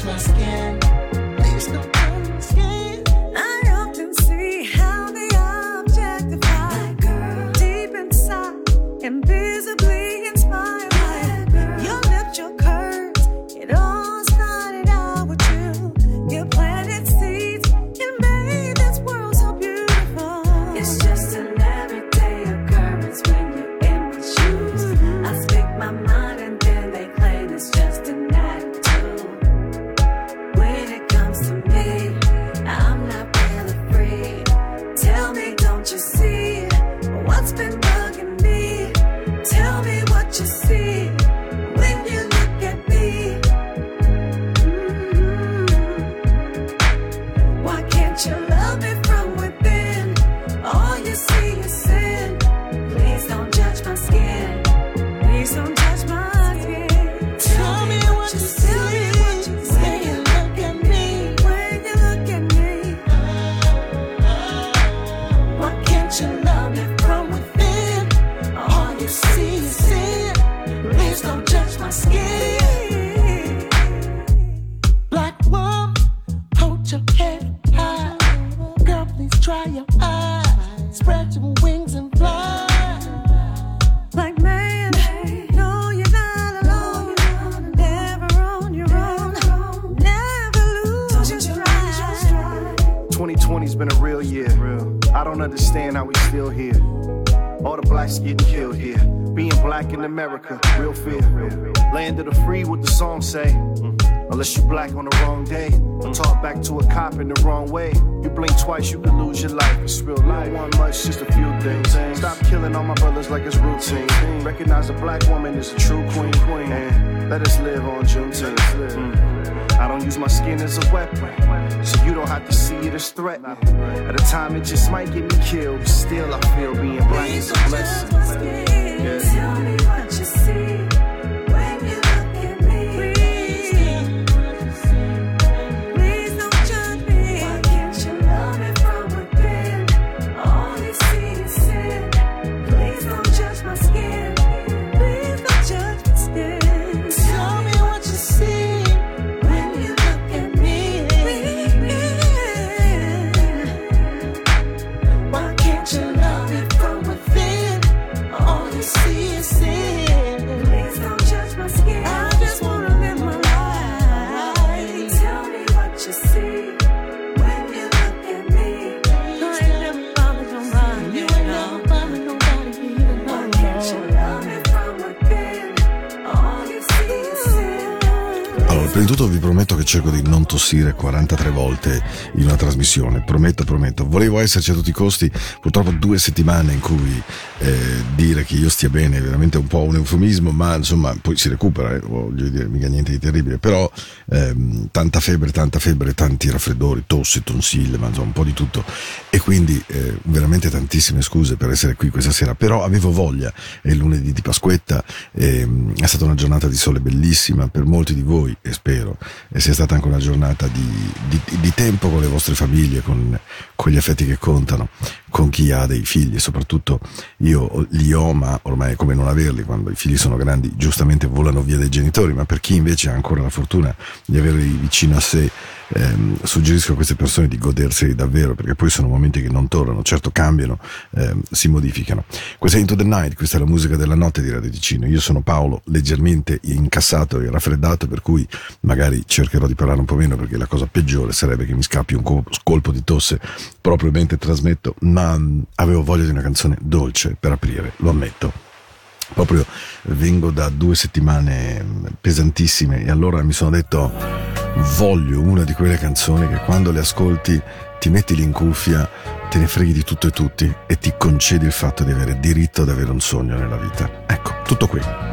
touch my skin. Black on the wrong day. Or talk back to a cop in the wrong way. You blink twice, you can lose your life. It's real life. You don't want much, just a few things. Stop killing all my brothers like it's routine. Recognize a black woman is a true queen. queen. And let us live on Juneteenth. Mm. I don't use my skin as a weapon, so you don't have to see it as threatening. At a time, it just might get me killed. but Still, I feel being black is a blessing. Tell me what you see cerco di non tossire 43 volte in una trasmissione, prometto, prometto. Volevo esserci a tutti i costi, purtroppo due settimane in cui eh, dire che io stia bene è veramente un po' un eufemismo, ma insomma poi si recupera, eh, voglio dire, mica niente di terribile, però ehm, tanta febbre, tanta febbre, tanti raffreddori, tosse, tonsille, ma insomma un po' di tutto. E quindi eh, veramente tantissime scuse per essere qui questa sera, però avevo voglia, è lunedì di Pasquetta, ehm, è stata una giornata di sole bellissima per molti di voi e spero e sia anche una giornata di, di- di tempo con le vostre famiglie, con, con gli affetti che contano, con chi ha dei figli, soprattutto io li ho, ma ormai è come non averli, quando i figli sono grandi giustamente volano via dai genitori, ma per chi invece ha ancora la fortuna di averli vicino a sé, ehm, suggerisco a queste persone di goderseli davvero, perché poi sono momenti che non tornano, certo cambiano, ehm, si modificano. Questa è Into the Night, questa è la musica della notte di Radio Ticino. Io sono Paolo, leggermente incassato e raffreddato, per cui magari cercherò di parlare un po' meno, perché la cosa peggiore sarebbe che mi scappi un co- colpo di tosse proprio mentre trasmetto, ma mh, avevo voglia di una canzone dolce per aprire, lo ammetto. Proprio vengo da due settimane mh, pesantissime e allora mi sono detto voglio una di quelle canzoni che quando le ascolti ti metti in cuffia, te ne freghi di tutto e tutti e ti concedi il fatto di avere diritto ad avere un sogno nella vita. Ecco, tutto qui.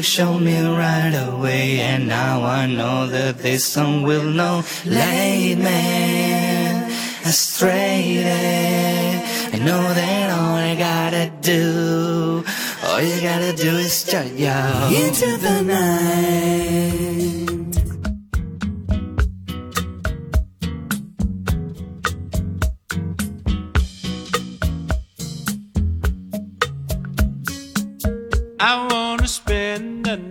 Music showed me right away, and now I know that this song will know. Late man, astray. I know that all I gotta do. All you gotta do is strut your into the night. I wanna spend the night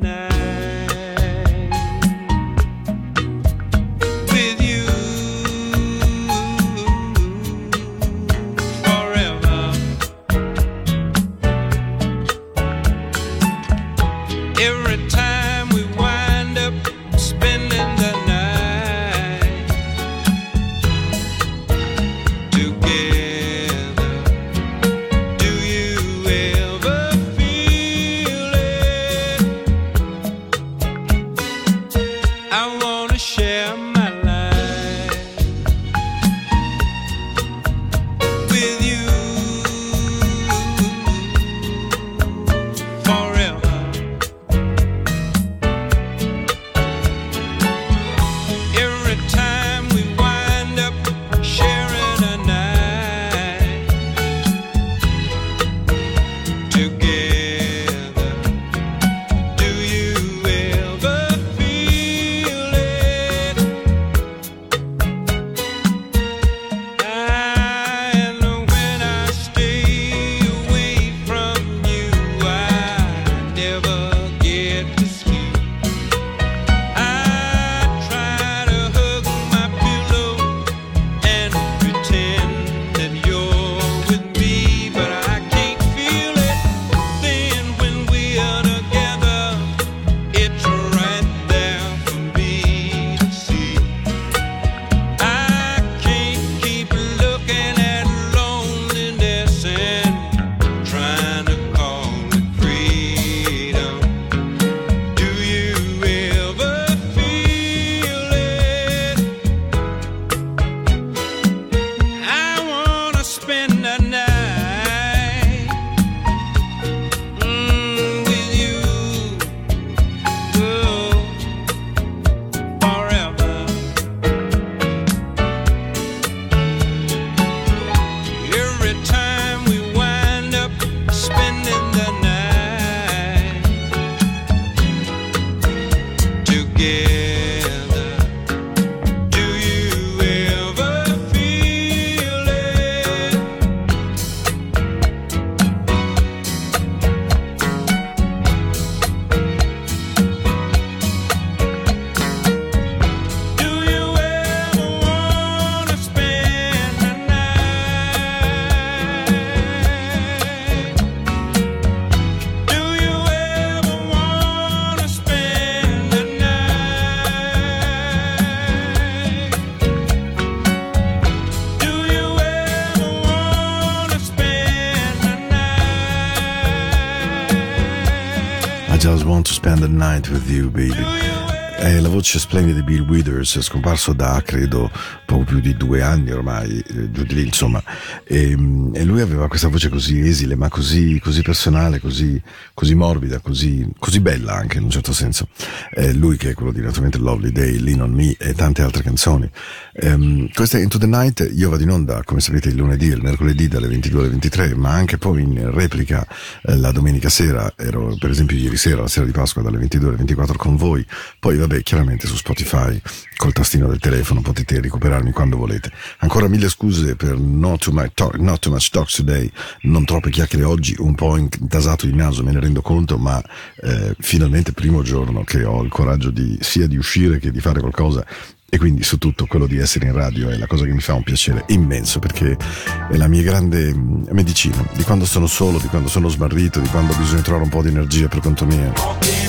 Splendida di Bill Withers, scomparso da credo poco più di due anni ormai, eh, giù di lì insomma. E, mm, e lui aveva questa voce così esile, ma così, così personale, così, così morbida, così, così bella anche in un certo senso. È lui che è quello di naturalmente Lovely Day, Lean on Me e tante altre canzoni. Ehm, questa è Into the Night, io vado in onda, come sapete, il lunedì e il mercoledì dalle 22 alle 23, ma anche poi in replica eh, la domenica sera, ero per esempio ieri sera, la sera di Pasqua dalle 22 alle 24 con voi, poi vabbè chiaramente su Spotify col tastino del telefono potete recuperarmi quando volete. Ancora mille scuse per not too much, talk, not too much talk today, non troppe chiacchiere oggi, un po' intasato di naso me ne rendo conto, ma eh, finalmente primo giorno che ho il coraggio di sia di uscire che di fare qualcosa e quindi su tutto quello di essere in radio è la cosa che mi fa un piacere immenso perché è la mia grande mm, medicina di quando sono solo, di quando sono smarrito, di quando ho bisogno di trovare un po' di energia per conto mio.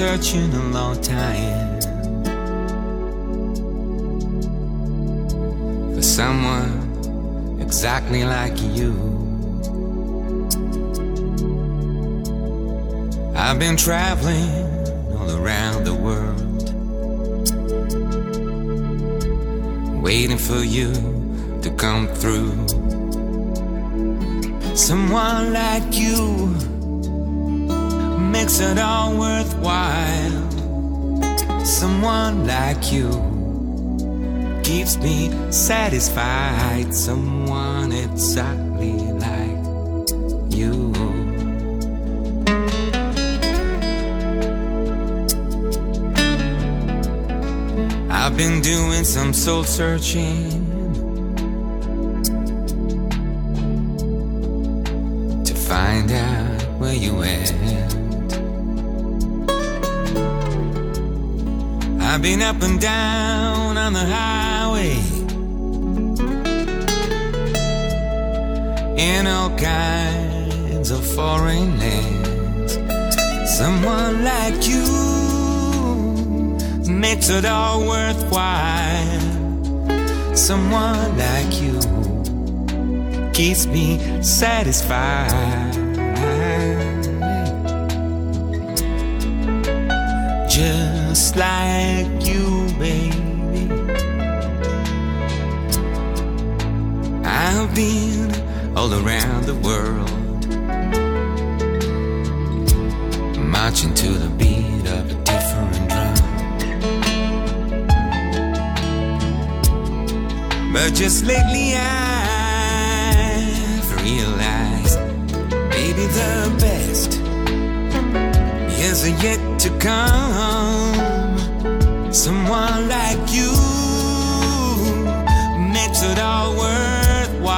Searching a long time for someone exactly like you. I've been traveling all around the world, waiting for you to come through. Someone like you makes it all worthwhile. Someone like you keeps me satisfied. Someone exactly like you. I've been doing some soul searching to find out where you went. I've been up and down on the highway in all kinds of foreign lands. Someone like you makes it all worthwhile. Someone like you keeps me satisfied. Just like you, baby. I've been all around the world, marching to the beat of a different drum. But just lately I've realized, baby, the best is yet to come. Someone like you makes it all worthwhile.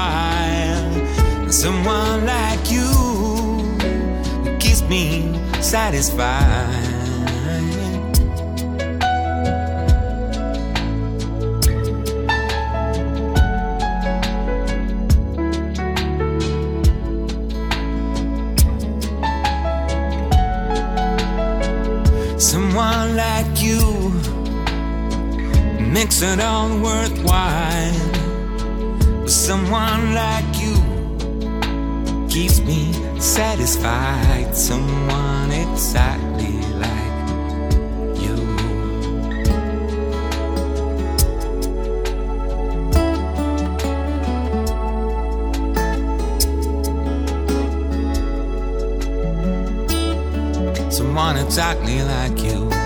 Someone like you keeps me satisfied. Makes it all worthwhile. Someone like you keeps me satisfied. Someone exactly like you. Someone exactly like you.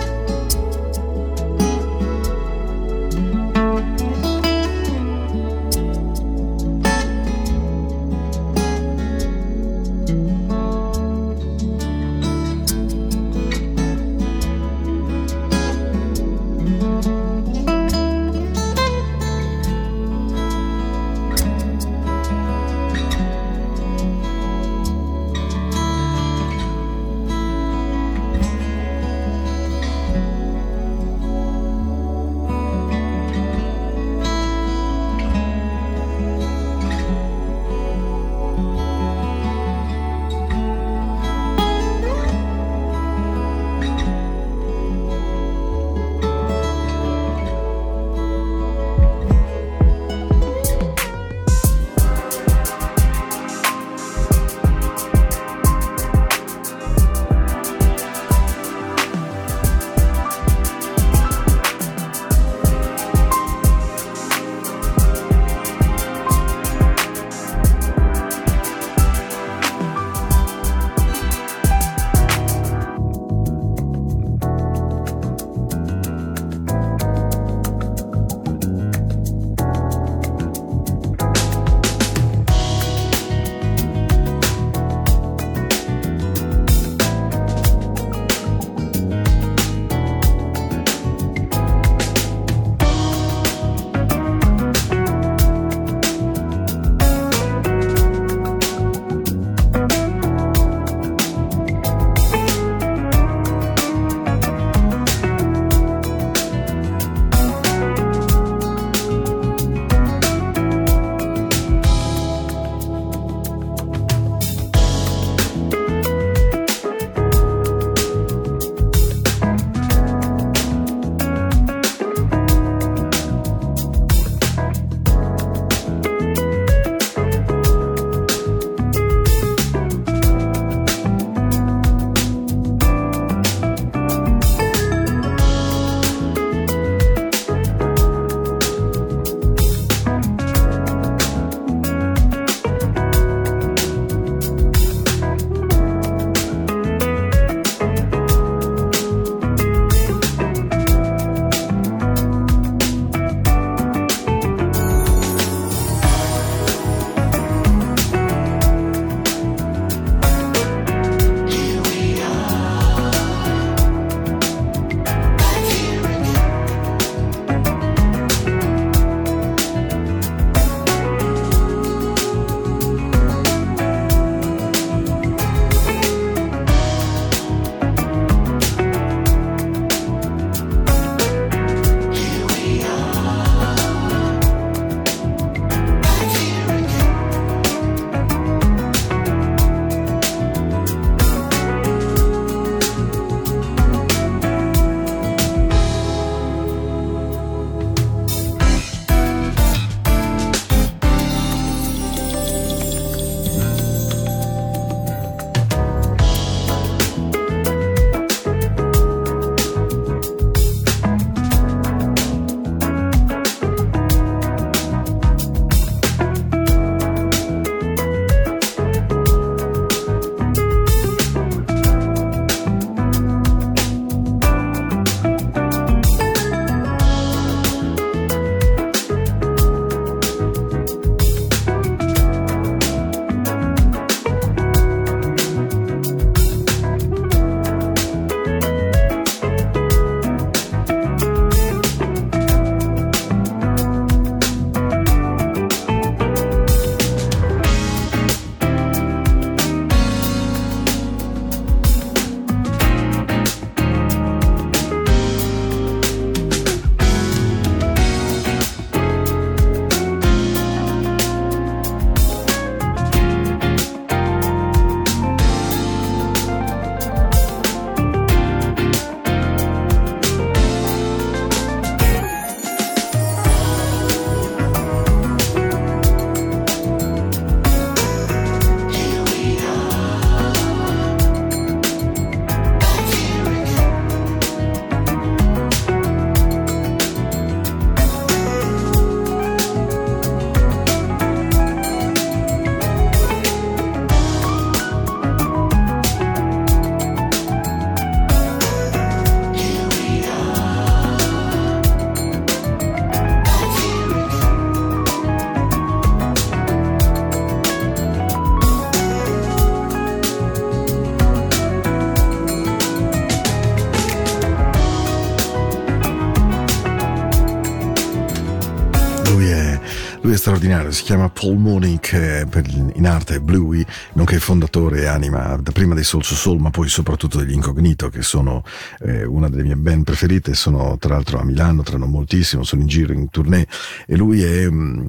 Straordinario, si chiama Paul Mooney, che in arte Bluey, nonché fondatore e anima prima dei Soul to Soul, ma poi soprattutto degli Incognito, che sono eh, una delle mie band preferite, sono tra l'altro a Milano, tra non moltissimo, sono in giro, in tournée, e lui è... mh,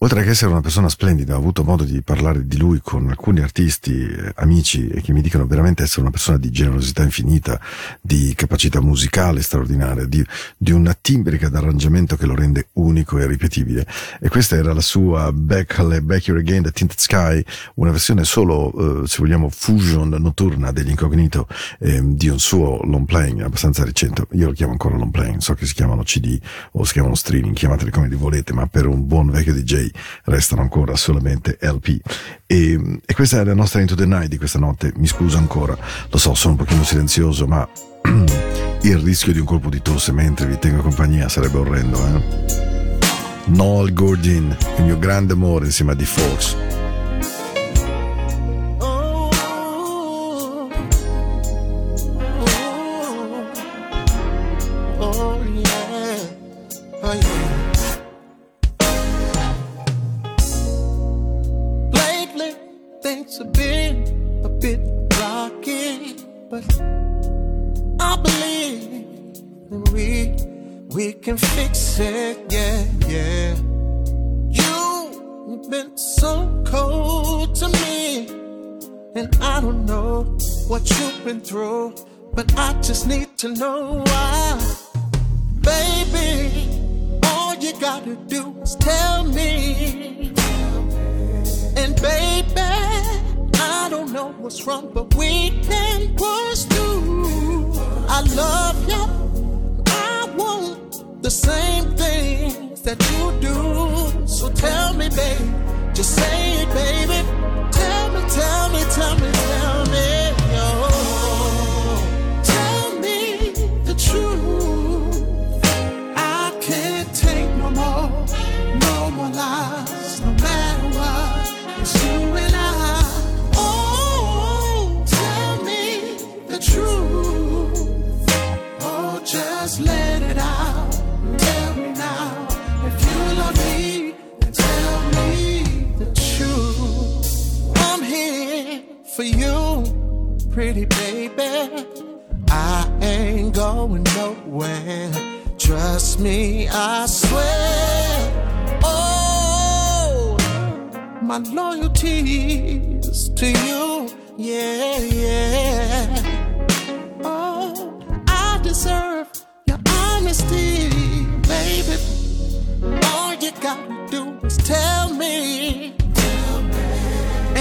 Oltre che essere una persona splendida, ho avuto modo di parlare di lui con alcuni artisti, eh, amici, che mi dicono veramente essere una persona di generosità infinita, di capacità musicale straordinaria, di, di una timbrica d'arrangiamento che lo rende unico e ripetibile. E questa era la sua Back, Back Here Again, The Tinted Sky, una versione solo, eh, se vogliamo, fusion notturna degli incognito ehm, di un suo long playing abbastanza recente. Io lo chiamo ancora long playing, so che si chiamano CD o si chiamano streaming, chiamateli come li volete, ma per un buon vecchio DJ restano ancora solamente LP. E, e questa è la nostra Into the Night di questa notte. Mi scuso ancora, lo so, sono un pochino silenzioso, ma il rischio di un colpo di tosse mentre vi tengo compagnia sarebbe orrendo, eh? Noel Gordon, il mio grande amore insieme a The Fox. Oh yeah, oh yeah. Have been a bit rocky, but I believe that we we can fix it. Yeah, yeah. You've been so cold to me, and I don't know what you've been through, but I just need to know bum, bum.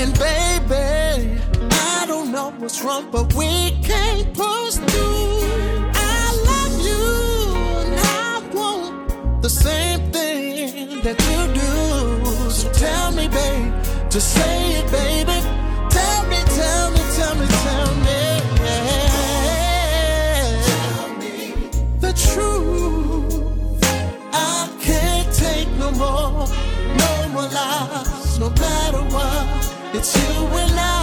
And baby, I don't know what's wrong, but we can't push through. I love you, and I want the same thing that you do. So tell me, babe, just say it, baby. It's you and I.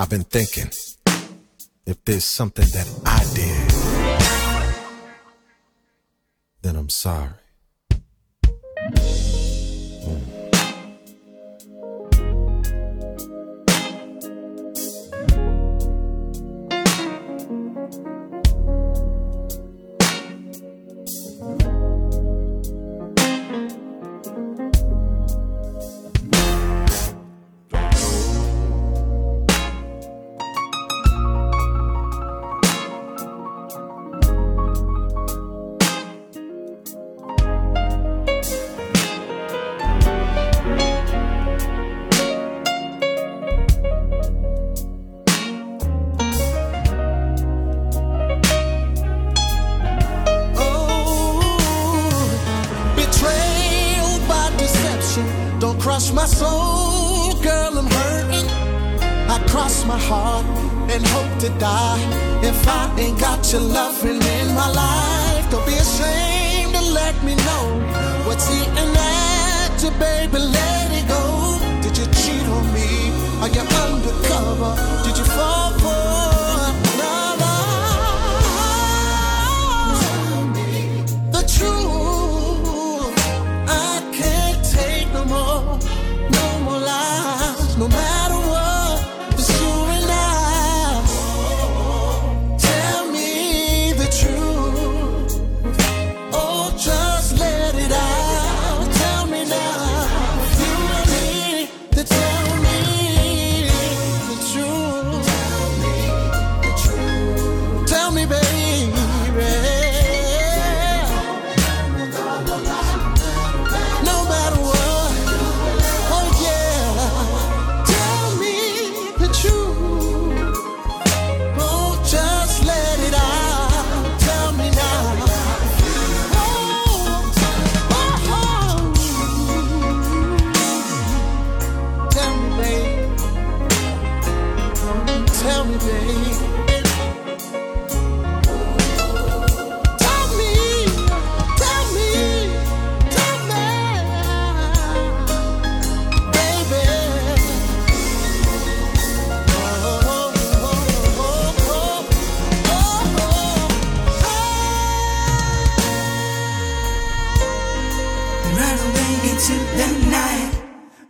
I've been thinking if there's something that I did, then I'm sorry. My soul, girl, I'm hurting. I cross my heart and hope to die if I ain't got your loving in my life. Don't be ashamed to let me know what's eating at you, baby. Let it go. Did you cheat on me? Are you undercover? Did you fall for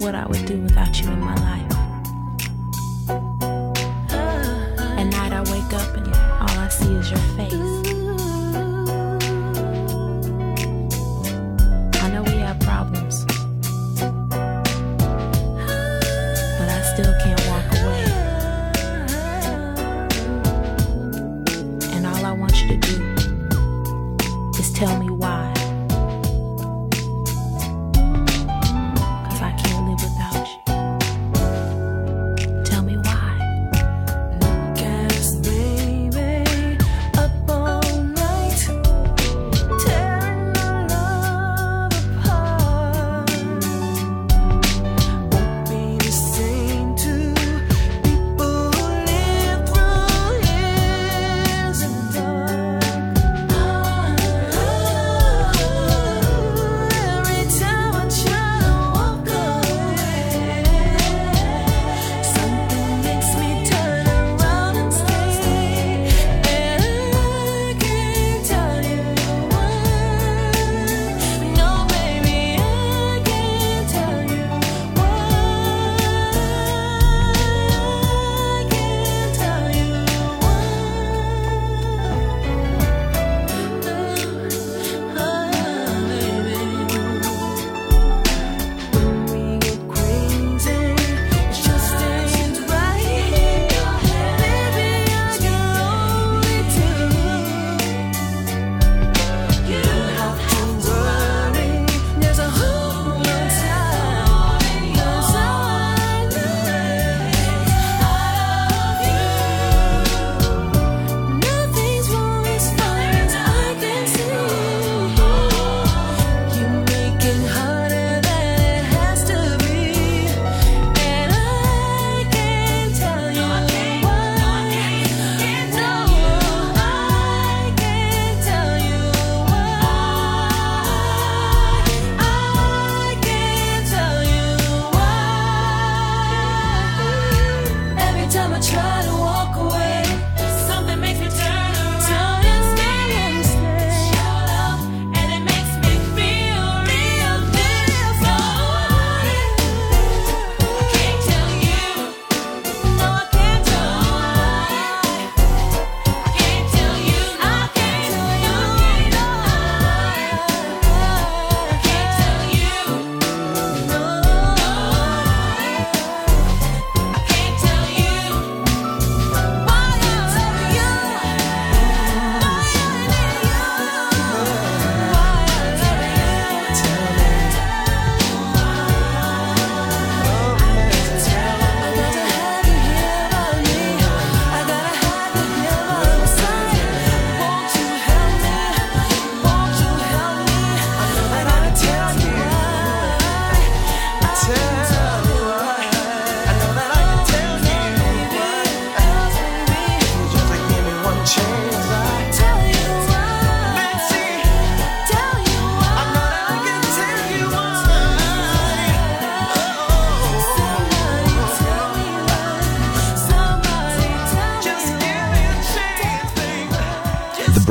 What I would do without you in my life. At night I wake up and all I see is your face.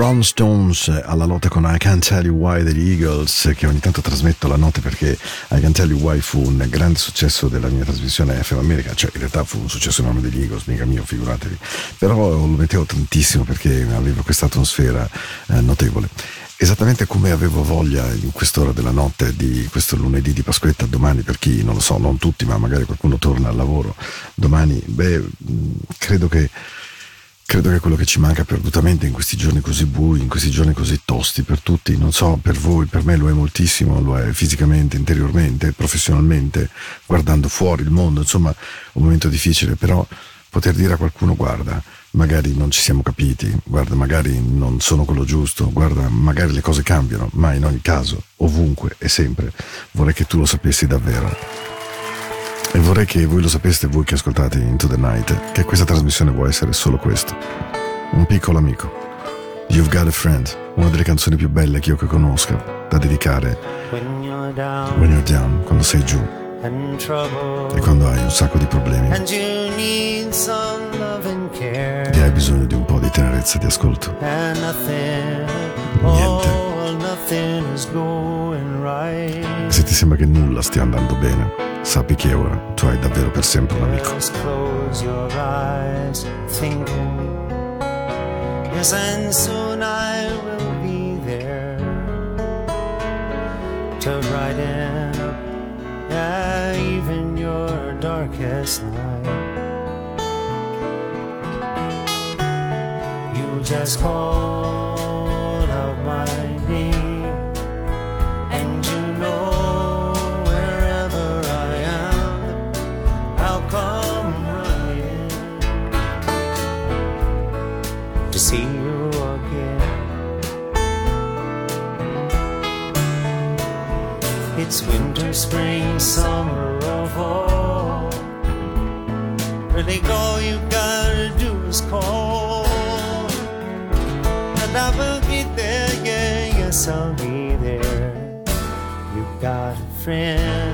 Brown Stones alla lotta con I Can't Tell You Why degli Eagles, che ogni tanto trasmetto la notte perché I Can't Tell You Why fu un grande successo della mia trasmissione FM America, cioè in realtà fu un successo enorme degli Eagles, mica mio, figuratevi, però lo mettevo tantissimo perché aveva questa atmosfera eh, notevole. Esattamente come avevo voglia in quest'ora della notte di questo lunedì di Pasquetta, domani per chi, non lo so, non tutti, ma magari qualcuno torna al lavoro, domani, beh, mh, credo che Credo che quello che ci manca perdutamente in questi giorni così bui, in questi giorni così tosti per tutti, non so, per voi, per me lo è moltissimo, lo è fisicamente, interiormente, professionalmente, guardando fuori il mondo, insomma, un momento difficile, però poter dire a qualcuno guarda, magari non ci siamo capiti, guarda, magari non sono quello giusto, guarda, magari le cose cambiano, ma in ogni caso, ovunque e sempre, vorrei che tu lo sapessi davvero. E vorrei che voi lo sapeste, voi che ascoltate Into the Night, che questa trasmissione può essere solo questo. Un piccolo amico. You've Got a Friend, una delle canzoni più belle che io che conosca, da dedicare When you're down when you're down, quando sei giù and trouble e quando hai un sacco di problemi and you need some love and care e hai bisogno di un po' di tenerezza di ascolto. Niente. Se ti sembra che nulla stia andando bene, sappi che ora tu hai davvero per sempre un amico. Yes and soon I will be there. To brighten up yeah, even your darkest night. You just call spring, summer, or fall Really all you gotta do is call and I will be there, yeah, yes, I'll be there. You got a friend.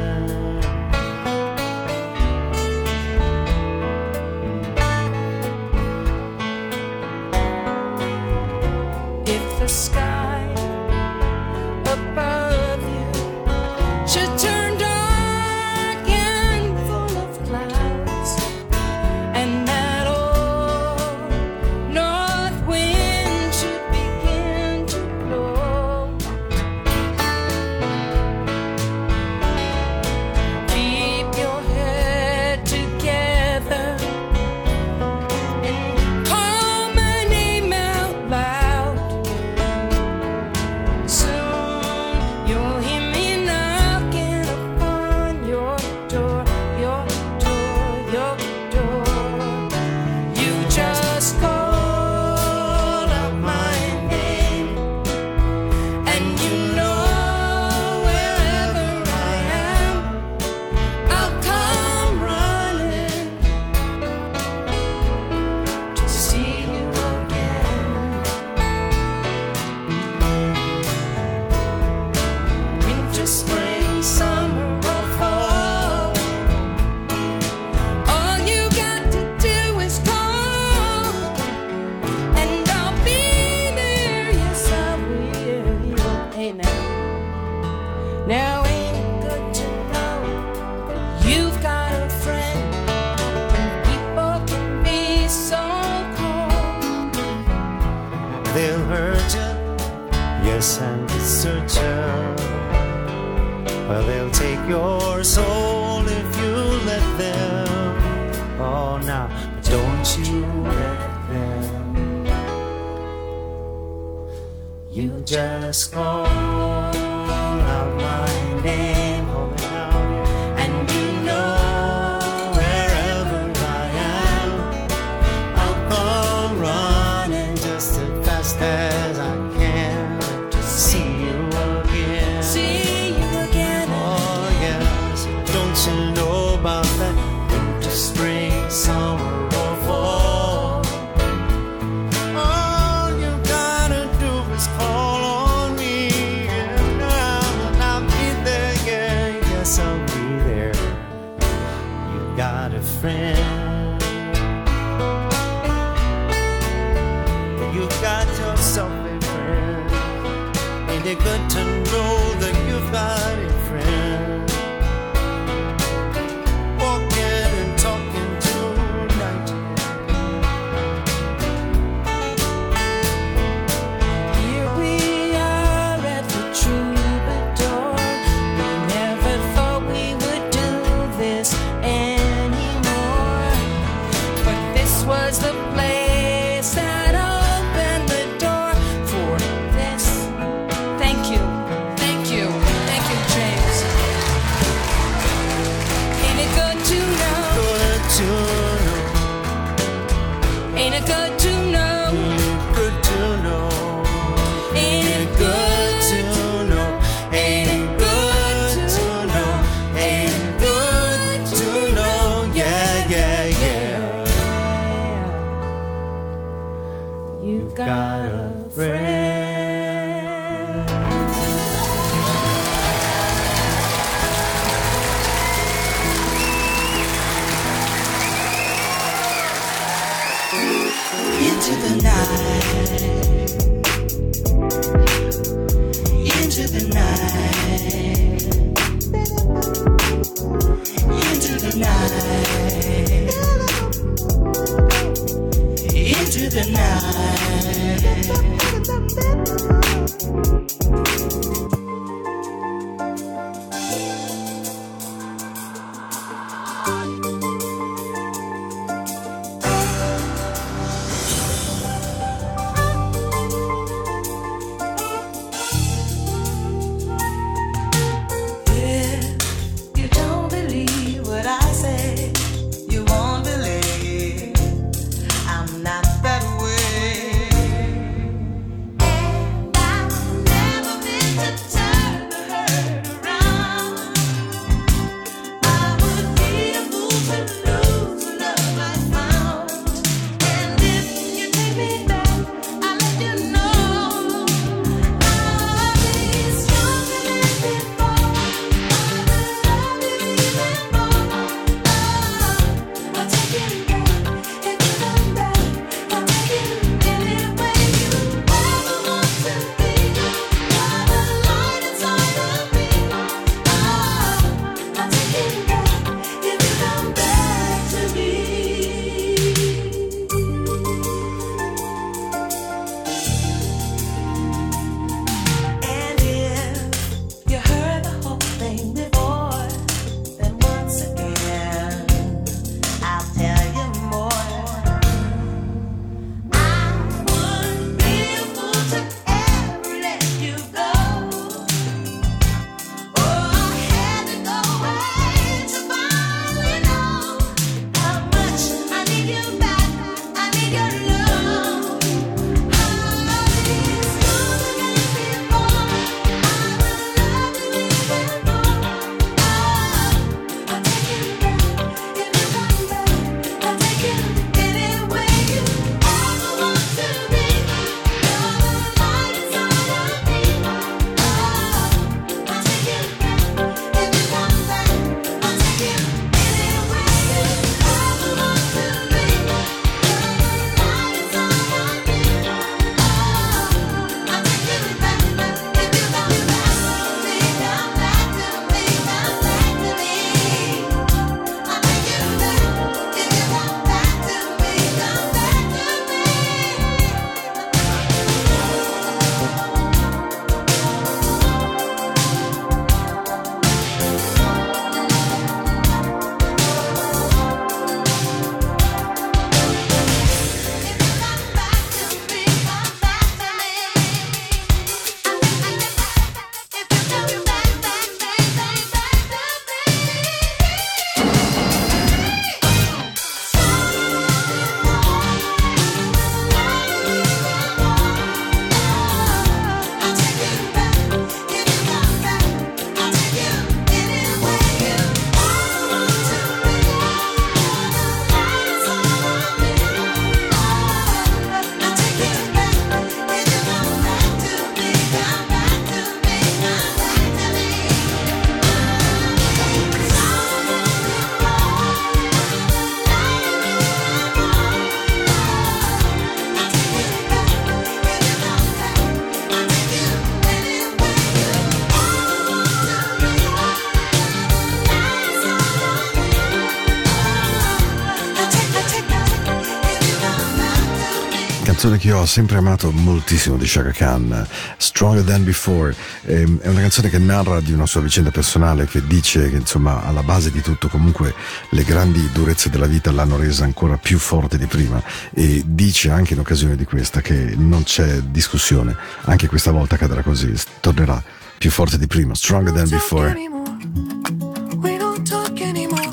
Io ho sempre amato moltissimo di Shaka Khan, Stronger Than Before. Ehm, È una canzone che narra di una sua vicenda personale, che dice che insomma alla base di tutto comunque le grandi durezze della vita l'hanno resa ancora più forte di prima e dice anche in occasione di questa che non c'è discussione, anche questa volta accadrà così, tornerà più forte di prima, Stronger Than Before.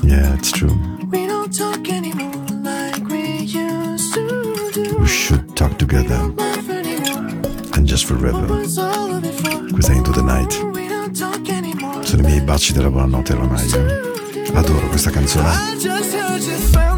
Yeah, it's true. Together and just forever. Questa è Into the Night. Sono i miei baci della buonanotte ormai. eh. Adoro questa canzone.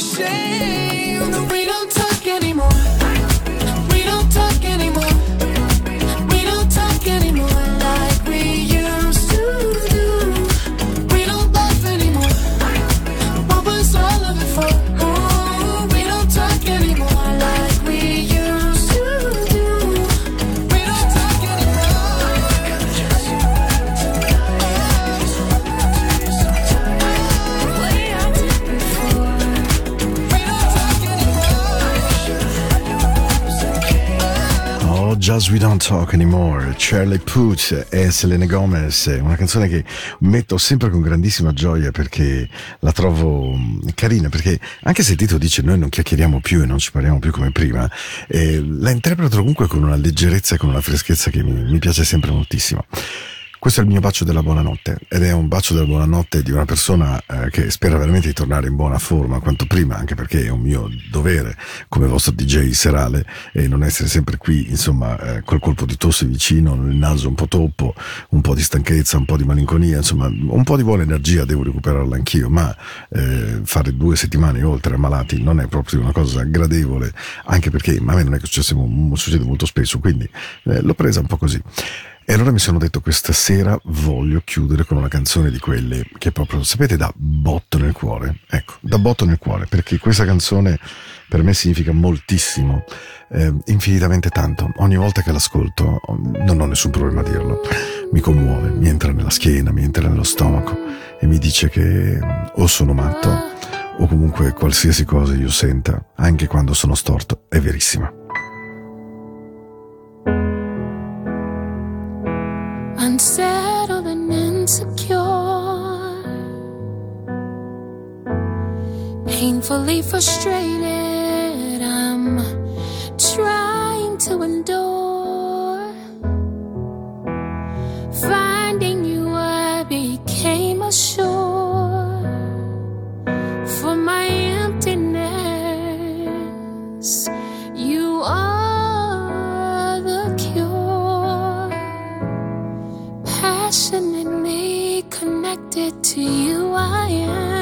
Shame Don't Talk Anymore, Charlie Puth e Selena Gomez, una canzone che metto sempre con grandissima gioia perché la trovo mm, carina, perché anche se il titolo dice noi non chiacchieriamo più e non ci parliamo più come prima, eh, la interpreto comunque con una leggerezza e con una freschezza che mi, mi piace sempre moltissimo. Questo è il mio bacio della buonanotte ed è un bacio della buonanotte di una persona eh, che spera veramente di tornare in buona forma quanto prima, anche perché è un mio dovere come vostro DJ serale e non essere sempre qui, insomma, eh, col colpo di tosse vicino, il naso un po' toppo, un po' di stanchezza, un po' di malinconia, insomma, un po' di buona energia devo recuperarla anch'io, ma eh, fare due settimane oltre ammalati non è proprio una cosa gradevole, anche perché a me non è che successe, succede molto spesso, quindi eh, l'ho presa un po' così. E allora mi sono detto questa sera voglio chiudere con una canzone di quelle che proprio, sapete, da botto nel cuore. Ecco, da botto nel cuore, perché questa canzone per me significa moltissimo, eh, infinitamente tanto. Ogni volta che l'ascolto non ho nessun problema a dirlo. Mi commuove, mi entra nella schiena, mi entra nello stomaco e mi dice che o sono matto o comunque qualsiasi cosa io senta, anche quando sono storto, è verissima. painfully frustrated. I'm trying to endure. Finding you, I became a shore for my emptiness. You are the cure. Passionately connected to you, I am.